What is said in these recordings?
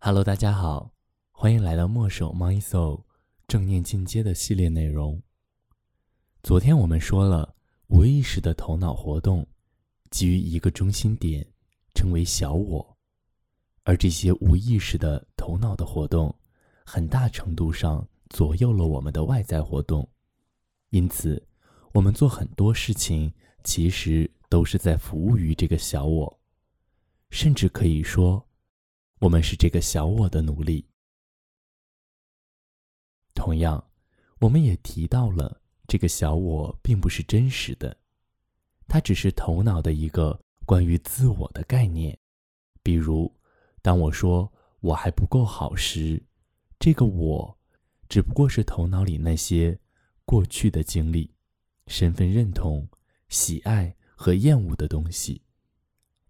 Hello，大家好，欢迎来到墨守 My Soul 正念进阶的系列内容。昨天我们说了，无意识的头脑活动基于一个中心点，称为小我，而这些无意识的头脑的活动，很大程度上左右了我们的外在活动。因此，我们做很多事情，其实都是在服务于这个小我，甚至可以说。我们是这个小我的奴隶。同样，我们也提到了这个小我并不是真实的，它只是头脑的一个关于自我的概念。比如，当我说我还不够好时，这个我只不过是头脑里那些过去的经历、身份认同、喜爱和厌恶的东西，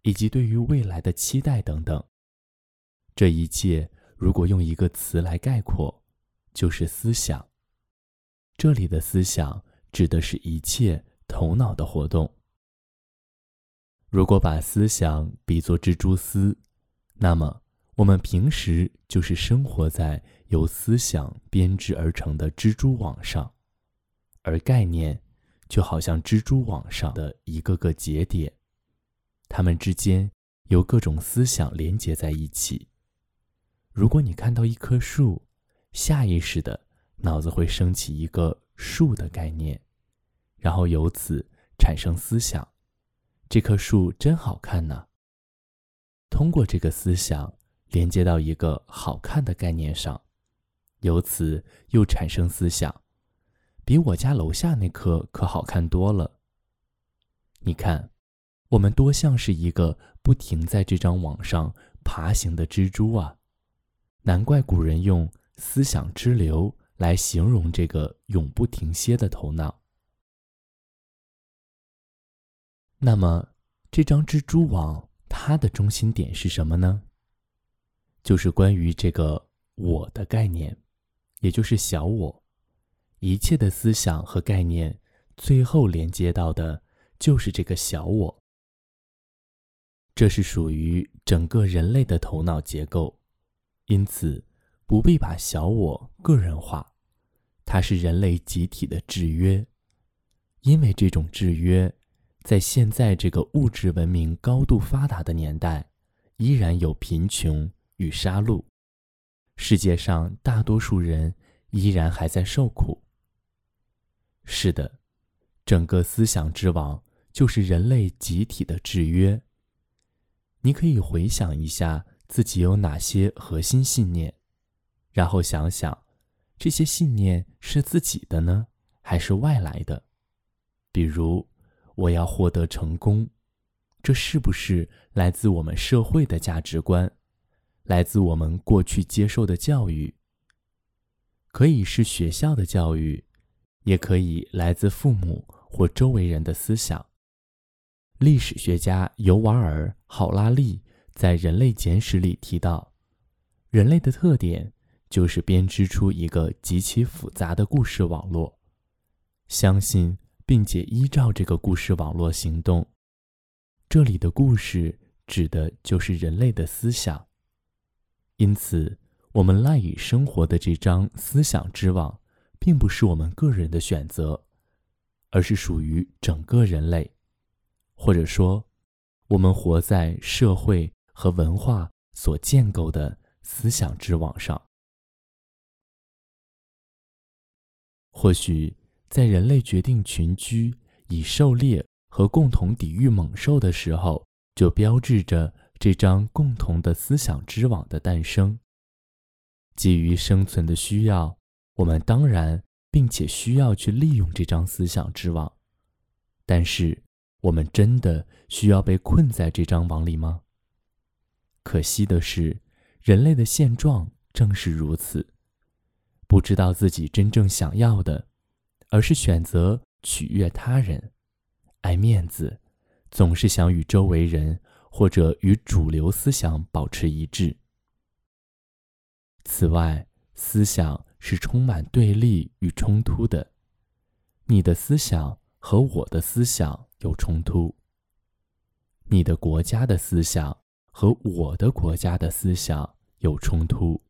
以及对于未来的期待等等。这一切，如果用一个词来概括，就是思想。这里的思想指的是一切头脑的活动。如果把思想比作蜘蛛丝，那么我们平时就是生活在由思想编织而成的蜘蛛网上，而概念就好像蜘蛛网上的一个个节点，它们之间由各种思想连接在一起。如果你看到一棵树，下意识的脑子会升起一个树的概念，然后由此产生思想：这棵树真好看呢。通过这个思想连接到一个好看的概念上，由此又产生思想：比我家楼下那棵可好看多了。你看，我们多像是一个不停在这张网上爬行的蜘蛛啊！难怪古人用“思想之流”来形容这个永不停歇的头脑。那么，这张蜘蛛网它的中心点是什么呢？就是关于这个“我的”概念，也就是小我。一切的思想和概念，最后连接到的就是这个小我。这是属于整个人类的头脑结构。因此，不必把小我个人化，它是人类集体的制约。因为这种制约，在现在这个物质文明高度发达的年代，依然有贫穷与杀戮。世界上大多数人依然还在受苦。是的，整个思想之网就是人类集体的制约。你可以回想一下。自己有哪些核心信念？然后想想，这些信念是自己的呢，还是外来的？比如，我要获得成功，这是不是来自我们社会的价值观，来自我们过去接受的教育？可以是学校的教育，也可以来自父母或周围人的思想。历史学家尤瓦尔·郝拉利。在《人类简史》里提到，人类的特点就是编织出一个极其复杂的故事网络，相信并且依照这个故事网络行动。这里的故事指的就是人类的思想。因此，我们赖以生活的这张思想之网，并不是我们个人的选择，而是属于整个人类，或者说，我们活在社会。和文化所建构的思想之网上，或许在人类决定群居、以狩猎和共同抵御猛兽的时候，就标志着这张共同的思想之网的诞生。基于生存的需要，我们当然并且需要去利用这张思想之网，但是，我们真的需要被困在这张网里吗？可惜的是，人类的现状正是如此：不知道自己真正想要的，而是选择取悦他人，爱面子，总是想与周围人或者与主流思想保持一致。此外，思想是充满对立与冲突的，你的思想和我的思想有冲突，你的国家的思想。和我的国家的思想有冲突。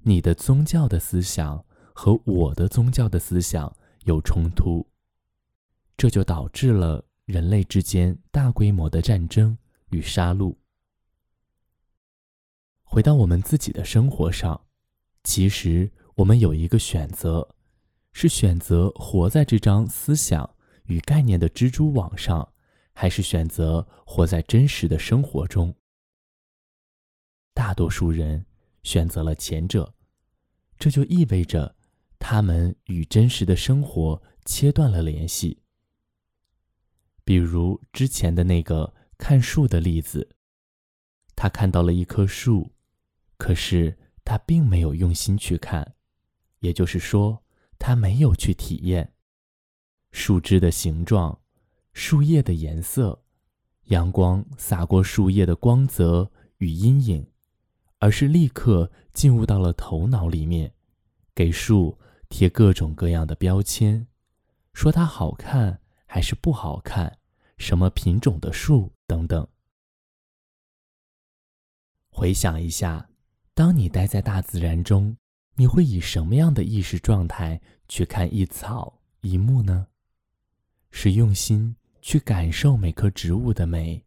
你的宗教的思想和我的宗教的思想有冲突，这就导致了人类之间大规模的战争与杀戮。回到我们自己的生活上，其实我们有一个选择，是选择活在这张思想与概念的蜘蛛网上，还是选择活在真实的生活中。大多数人选择了前者，这就意味着他们与真实的生活切断了联系。比如之前的那个看树的例子，他看到了一棵树。可是他并没有用心去看，也就是说，他没有去体验树枝的形状、树叶的颜色、阳光洒过树叶的光泽与阴影，而是立刻进入到了头脑里面，给树贴各种各样的标签，说它好看还是不好看，什么品种的树等等。回想一下。当你待在大自然中，你会以什么样的意识状态去看一草一木呢？是用心去感受每棵植物的美，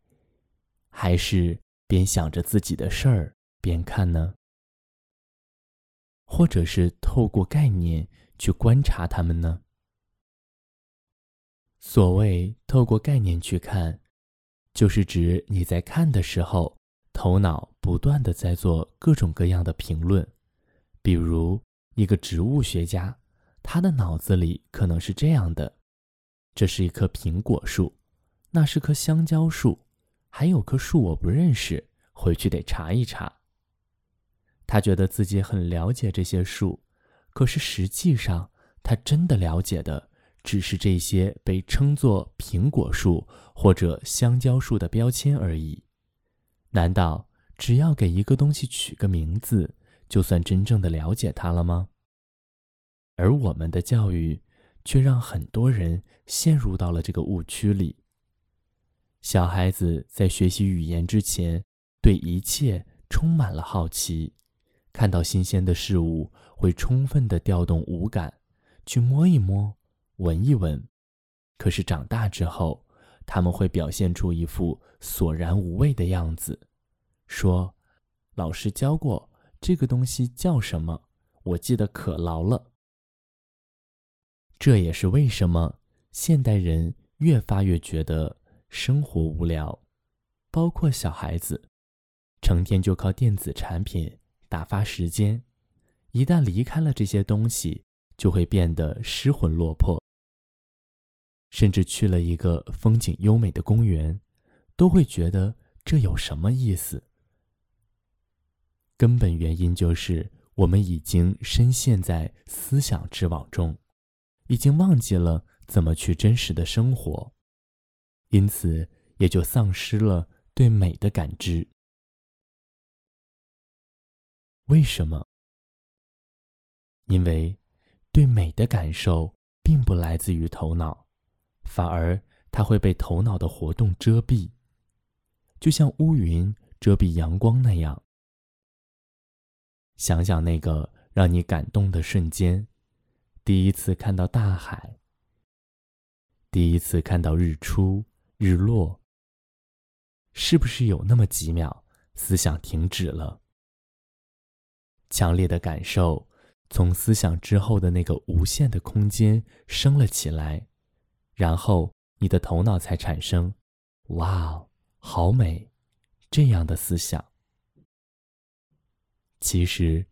还是边想着自己的事儿边看呢？或者是透过概念去观察它们呢？所谓透过概念去看，就是指你在看的时候。头脑不断的在做各种各样的评论，比如一个植物学家，他的脑子里可能是这样的：这是一棵苹果树，那是棵香蕉树，还有棵树我不认识，回去得查一查。他觉得自己很了解这些树，可是实际上他真的了解的只是这些被称作苹果树或者香蕉树的标签而已。难道只要给一个东西取个名字，就算真正的了解它了吗？而我们的教育，却让很多人陷入到了这个误区里。小孩子在学习语言之前，对一切充满了好奇，看到新鲜的事物会充分的调动五感，去摸一摸，闻一闻。可是长大之后，他们会表现出一副索然无味的样子。说：“老师教过这个东西叫什么？我记得可牢了。”这也是为什么现代人越发越觉得生活无聊，包括小孩子，成天就靠电子产品打发时间，一旦离开了这些东西，就会变得失魂落魄。甚至去了一个风景优美的公园，都会觉得这有什么意思？根本原因就是我们已经深陷在思想之网中，已经忘记了怎么去真实的生活，因此也就丧失了对美的感知。为什么？因为对美的感受并不来自于头脑，反而它会被头脑的活动遮蔽，就像乌云遮蔽阳光那样。想想那个让你感动的瞬间，第一次看到大海，第一次看到日出日落，是不是有那么几秒思想停止了？强烈的感受从思想之后的那个无限的空间升了起来，然后你的头脑才产生“哇，好美”这样的思想。其实，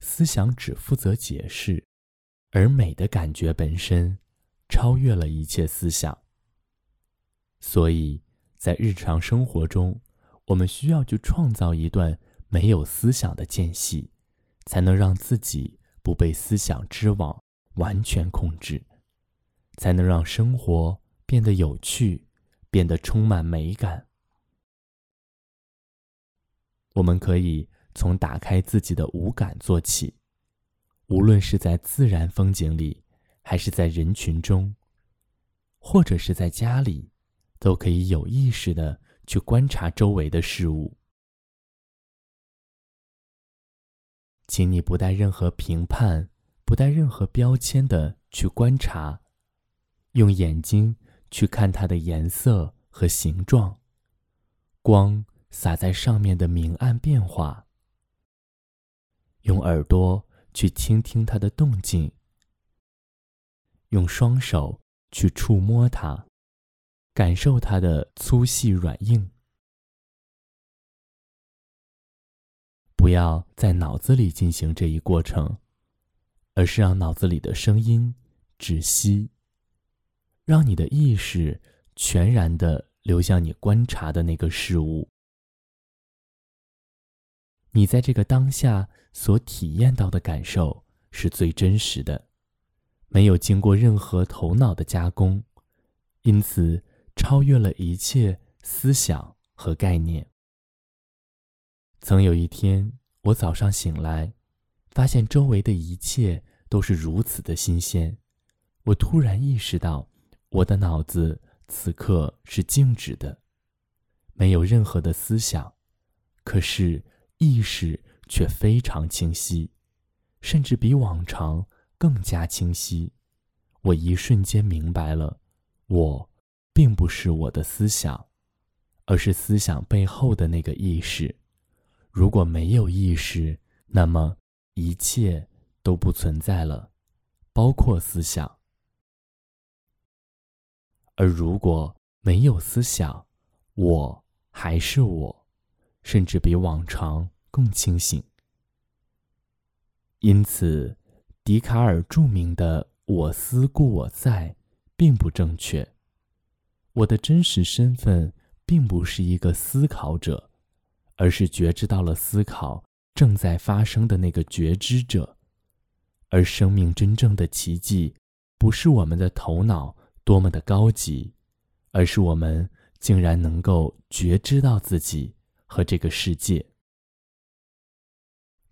思想只负责解释，而美的感觉本身超越了一切思想。所以在日常生活中，我们需要去创造一段没有思想的间隙，才能让自己不被思想之网完全控制，才能让生活变得有趣，变得充满美感。我们可以。从打开自己的五感做起，无论是在自然风景里，还是在人群中，或者是在家里，都可以有意识的去观察周围的事物。请你不带任何评判、不带任何标签的去观察，用眼睛去看它的颜色和形状，光洒在上面的明暗变化，用耳朵去倾听它的动静，用双手去触摸它，感受它的粗细软硬。不要在脑子里进行这一过程，而是让脑子里的声音止息，让你的意识全然的流向你观察的那个事物。你在这个当下所体验到的感受是最真实的，没有经过任何头脑的加工，因此超越了一切思想和概念。曾有一天，我早上醒来，发现周围的一切都是如此的新鲜。我突然意识到，我的脑子此刻是静止的，没有任何的思想，可是意识却非常清晰，甚至比往常更加清晰。我一瞬间明白了，我并不是我的思想，而是思想背后的那个意识。如果没有意识，那么一切都不存在了，包括思想；而如果没有思想，我还是我，甚至比往常更清醒。因此，笛卡尔著名的“我思故我在”并不正确。我的真实身份并不是一个思考者。而是觉知到了思考正在发生的那个觉知者，而生命真正的奇迹，不是我们的头脑多么的高级，而是我们竟然能够觉知到自己和这个世界。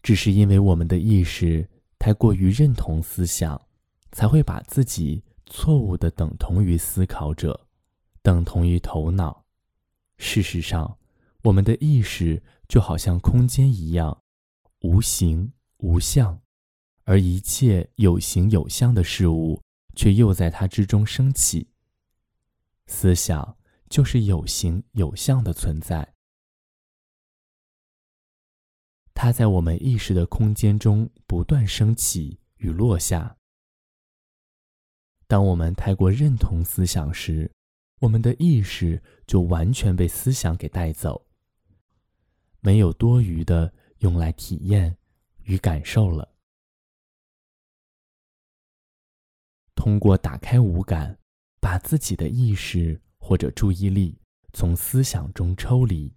只是因为我们的意识太过于认同思想，才会把自己错误的等同于思考者，等同于头脑。事实上。我们的意识就好像空间一样，无形无相，而一切有形有相的事物却又在它之中升起。思想就是有形有相的存在，它在我们意识的空间中不断升起与落下。当我们太过认同思想时，我们的意识就完全被思想给带走。没有多余的用来体验与感受了。通过打开五感，把自己的意识或者注意力从思想中抽离，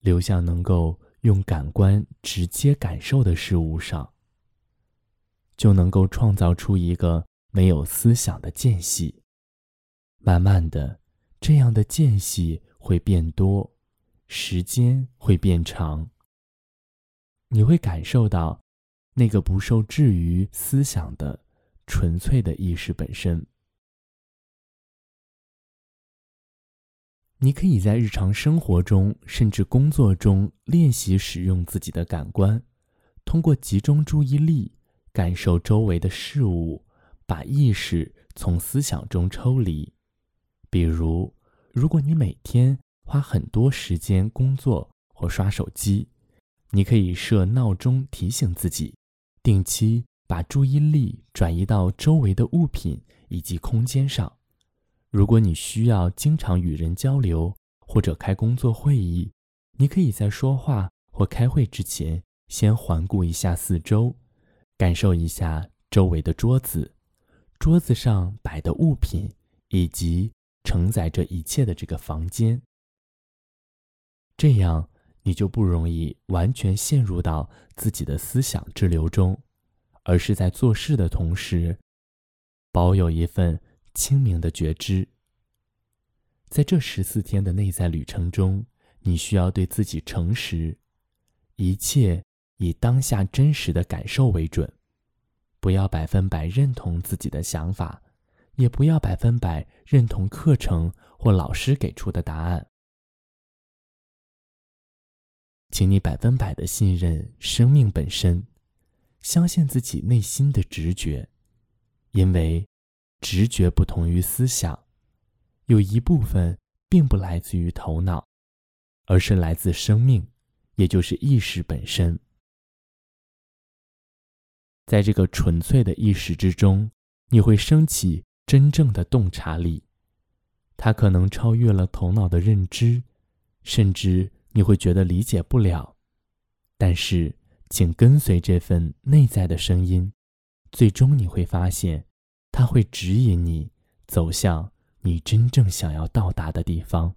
流向能够用感官直接感受的事物上，就能够创造出一个没有思想的间隙。慢慢的，这样的间隙会变多。时间会变长，你会感受到那个不受制于思想的纯粹的意识本身。你可以在日常生活中，甚至工作中练习使用自己的感官，通过集中注意力感受周围的事物，把意识从思想中抽离。比如，如果你每天。花很多时间工作或刷手机，你可以设闹钟提醒自己，定期把注意力转移到周围的物品以及空间上。如果你需要经常与人交流或者开工作会议，你可以在说话或开会之前先环顾一下四周，感受一下周围的桌子、桌子上摆的物品以及承载着一切的这个房间。这样，你就不容易完全陷入到自己的思想之流中，而是在做事的同时，保有一份清明的觉知。在这十四天的内在旅程中，你需要对自己诚实，一切以当下真实的感受为准，不要百分百认同自己的想法，也不要百分百认同课程或老师给出的答案。请你百分百的信任生命本身，相信自己内心的直觉，因为直觉不同于思想，有一部分并不来自于头脑，而是来自生命，也就是意识本身。在这个纯粹的意识之中，你会升起真正的洞察力，它可能超越了头脑的认知，甚至。你会觉得理解不了，但是请跟随这份内在的声音，最终你会发现，它会指引你走向你真正想要到达的地方。